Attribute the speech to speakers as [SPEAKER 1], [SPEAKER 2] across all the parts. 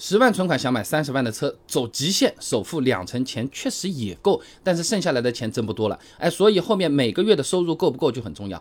[SPEAKER 1] 十万存款想买三十万的车，走极限，首付两成，钱确实也够，但是剩下来的钱真不多了，哎，所以后面每个月的收入够不够就很重要。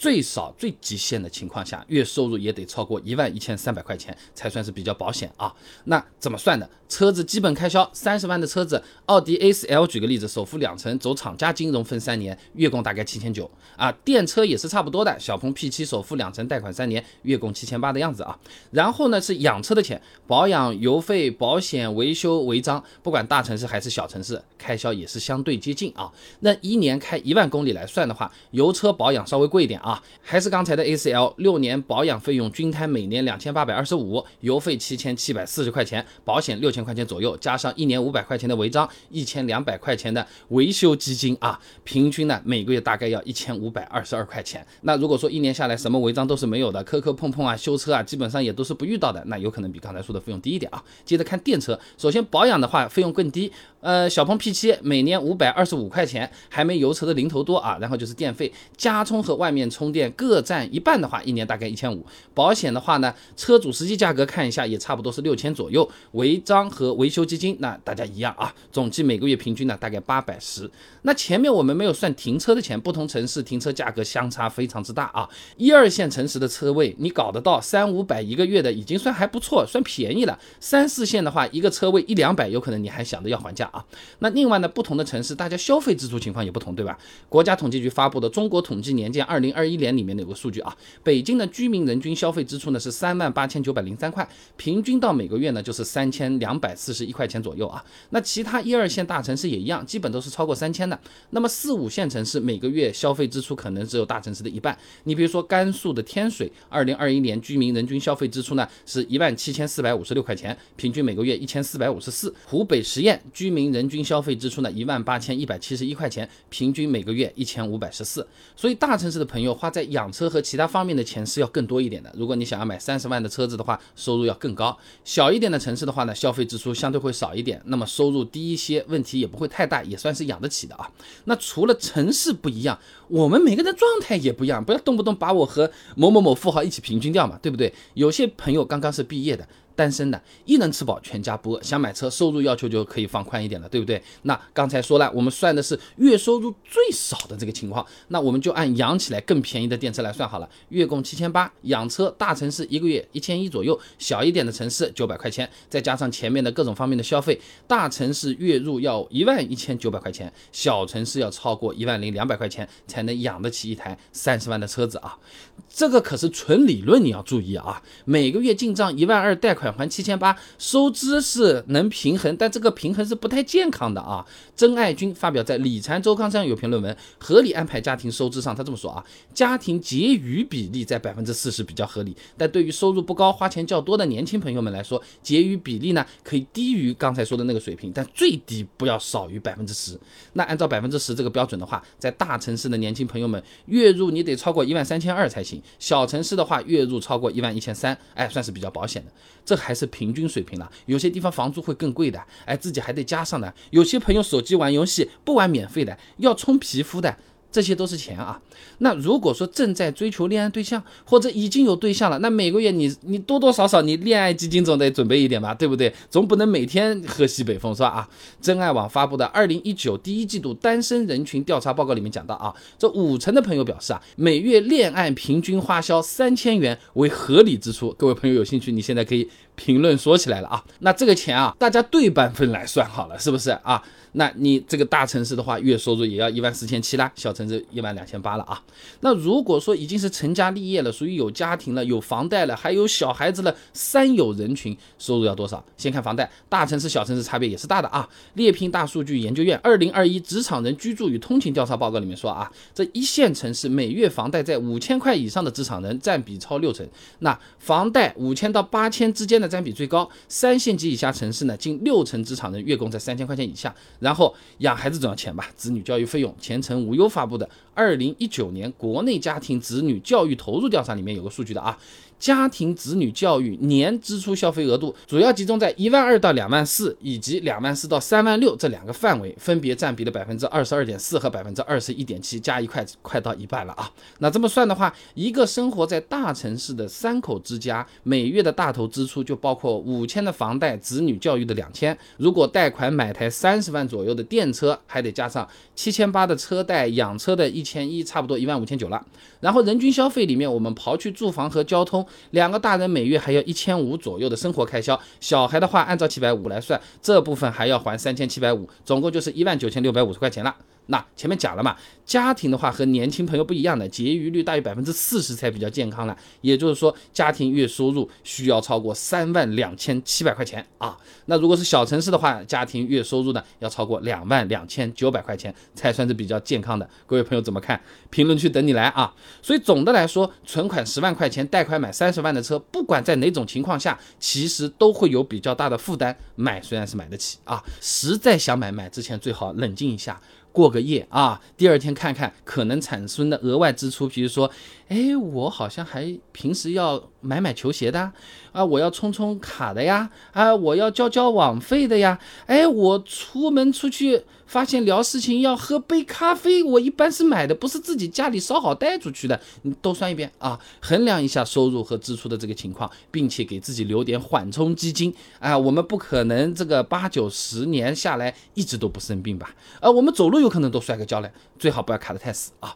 [SPEAKER 1] 最少最极限的情况下，月收入也得超过一万一千三百块钱才算是比较保险啊。那怎么算的？车子基本开销三十万的车子，奥迪 A4L 举个例子，首付两成，走厂家金融分三年，月供大概七千九啊。电车也是差不多的，小鹏 P7 首付两成，贷款三年，月供七千八的样子啊。然后呢是养车的钱，保养、油费、保险、维修、违章，不管大城市还是小城市，开销也是相对接近啊。那一年开一万公里来算的话，油车保养稍微贵一点啊。啊，还是刚才的 A4L，六年保养费用均摊每年两千八百二十五，油费七千七百四十块钱，保险六千块钱左右，加上一年五百块钱的违章，一千两百块钱的维修基金啊，平均呢每个月大概要一千五百二十二块钱。那如果说一年下来什么违章都是没有的，磕磕碰碰啊，修车啊，基本上也都是不遇到的，那有可能比刚才说的费用低一点啊。接着看电车，首先保养的话费用更低，呃，小鹏 P7 每年五百二十五块钱，还没油车的零头多啊。然后就是电费，加充和外面充。充电各占一半的话，一年大概一千五。保险的话呢，车主实际价格看一下，也差不多是六千左右。违章和维修基金，那大家一样啊。总计每个月平均呢，大概八百十。那前面我们没有算停车的钱，不同城市停车价格相差非常之大啊。一二线城市的车位你搞得到三五百一个月的，已经算还不错，算便宜了。三四线的话，一个车位一两百，有可能你还想着要还价啊。那另外呢，不同的城市大家消费支出情况也不同，对吧？国家统计局发布的《中国统计年鉴二零二一》。一年里面有个数据啊，北京的居民人均消费支出呢是三万八千九百零三块，平均到每个月呢就是三千两百四十一块钱左右啊。那其他一二线大城市也一样，基本都是超过三千的。那么四五线城市每个月消费支出可能只有大城市的一半。你比如说甘肃的天水，二零二一年居民人均消费支出呢是一万七千四百五十六块钱，平均每个月一千四百五十四。湖北十堰居民人均消费支出呢一万八千一百七十一块钱，平均每个月一千五百十四。所以大城市的朋友花。在养车和其他方面的钱是要更多一点的。如果你想要买三十万的车子的话，收入要更高。小一点的城市的话呢，消费支出相对会少一点，那么收入低一些，问题也不会太大，也算是养得起的啊。那除了城市不一样，我们每个人状态也不一样，不要动不动把我和某某某富豪一起平均掉嘛，对不对？有些朋友刚刚是毕业的。单身的，一能吃饱全家不饿。想买车，收入要求就可以放宽一点了，对不对？那刚才说了，我们算的是月收入最少的这个情况，那我们就按养起来更便宜的电车来算好了。月供七千八，养车大城市一个月一千一左右，小一点的城市九百块钱，再加上前面的各种方面的消费，大城市月入要一万一千九百块钱，小城市要超过一万零两百块钱才能养得起一台三十万的车子啊！这个可是纯理论，你要注意啊！每个月进账一万二，贷款。返还七千八，收支是能平衡，但这个平衡是不太健康的啊。曾爱军发表在《理财周刊》上有篇论文，合理安排家庭收支上，他这么说啊：家庭结余比例在百分之四十比较合理，但对于收入不高、花钱较多的年轻朋友们来说，结余比例呢可以低于刚才说的那个水平，但最低不要少于百分之十。那按照百分之十这个标准的话，在大城市的年轻朋友们，月入你得超过一万三千二才行；小城市的话，月入超过一万一千三，哎，算是比较保险的。这还是平均水平了，有些地方房租会更贵的，哎，自己还得加上的。有些朋友手机玩游戏不玩免费的，要充皮肤的。这些都是钱啊。那如果说正在追求恋爱对象，或者已经有对象了，那每个月你你多多少少你恋爱基金总得准备一点吧，对不对？总不能每天喝西北风是吧？啊，真爱网发布的二零一九第一季度单身人群调查报告里面讲到啊，这五成的朋友表示啊，每月恋爱平均花销三千元为合理支出。各位朋友有兴趣，你现在可以评论说起来了啊。那这个钱啊，大家对半分来算好了，是不是啊？那你这个大城市的话，月收入也要一万四千七啦，小城市一万两千八了啊。那如果说已经是成家立业了，属于有家庭了，有房贷了，还有小孩子了，三有人群，收入要多少？先看房贷，大城市、小城市差别也是大的啊。猎聘大数据研究院二零二一职场人居住与通勤调查报告里面说啊，这一线城市每月房贷在五千块以上的职场人占比超六成，那房贷五千到八千之间的占比最高，三线及以下城市呢，近六成职场人月供在三千块钱以下。然后养孩子总要钱吧，子女教育费用，前程无忧发布的。二零一九年国内家庭子女教育投入调查里面有个数据的啊。家庭子女教育年支出消费额度主要集中在一万二到两万四以及两万四到三万六这两个范围，分别占比了百分之二十二点四和百分之二十一点七，加一块快到一半了啊。那这么算的话，一个生活在大城市的三口之家，每月的大头支出就包括五千的房贷、子女教育的两千，如果贷款买台三十万左右的电车，还得加上七千八的车贷、养车的一千一，差不多一万五千九了。然后人均消费里面，我们刨去住房和交通。两个大人每月还要一千五左右的生活开销，小孩的话按照七百五来算，这部分还要还三千七百五，总共就是一万九千六百五十块钱了。那前面讲了嘛，家庭的话和年轻朋友不一样的，结余率大于百分之四十才比较健康了。也就是说，家庭月收入需要超过三万两千七百块钱啊。那如果是小城市的话，家庭月收入呢要超过两万两千九百块钱才算是比较健康的。各位朋友怎么看？评论区等你来啊。所以总的来说，存款十万块钱，贷款买三十万的车，不管在哪种情况下，其实都会有比较大的负担。买虽然是买得起啊，实在想买，买之前最好冷静一下。过个夜啊，第二天看看可能产生的额外支出，比如说，哎，我好像还平时要买买球鞋的啊，我要充充卡的呀，啊，我要交交网费的呀，哎，我出门出去发现聊事情要喝杯咖啡，我一般是买的，不是自己家里烧好带出去的，你都算一遍啊，衡量一下收入和支出的这个情况，并且给自己留点缓冲基金啊，我们不可能这个八九十年下来一直都不生病吧？啊，我们走路。有可能都摔个跤嘞，最好不要卡得太死啊。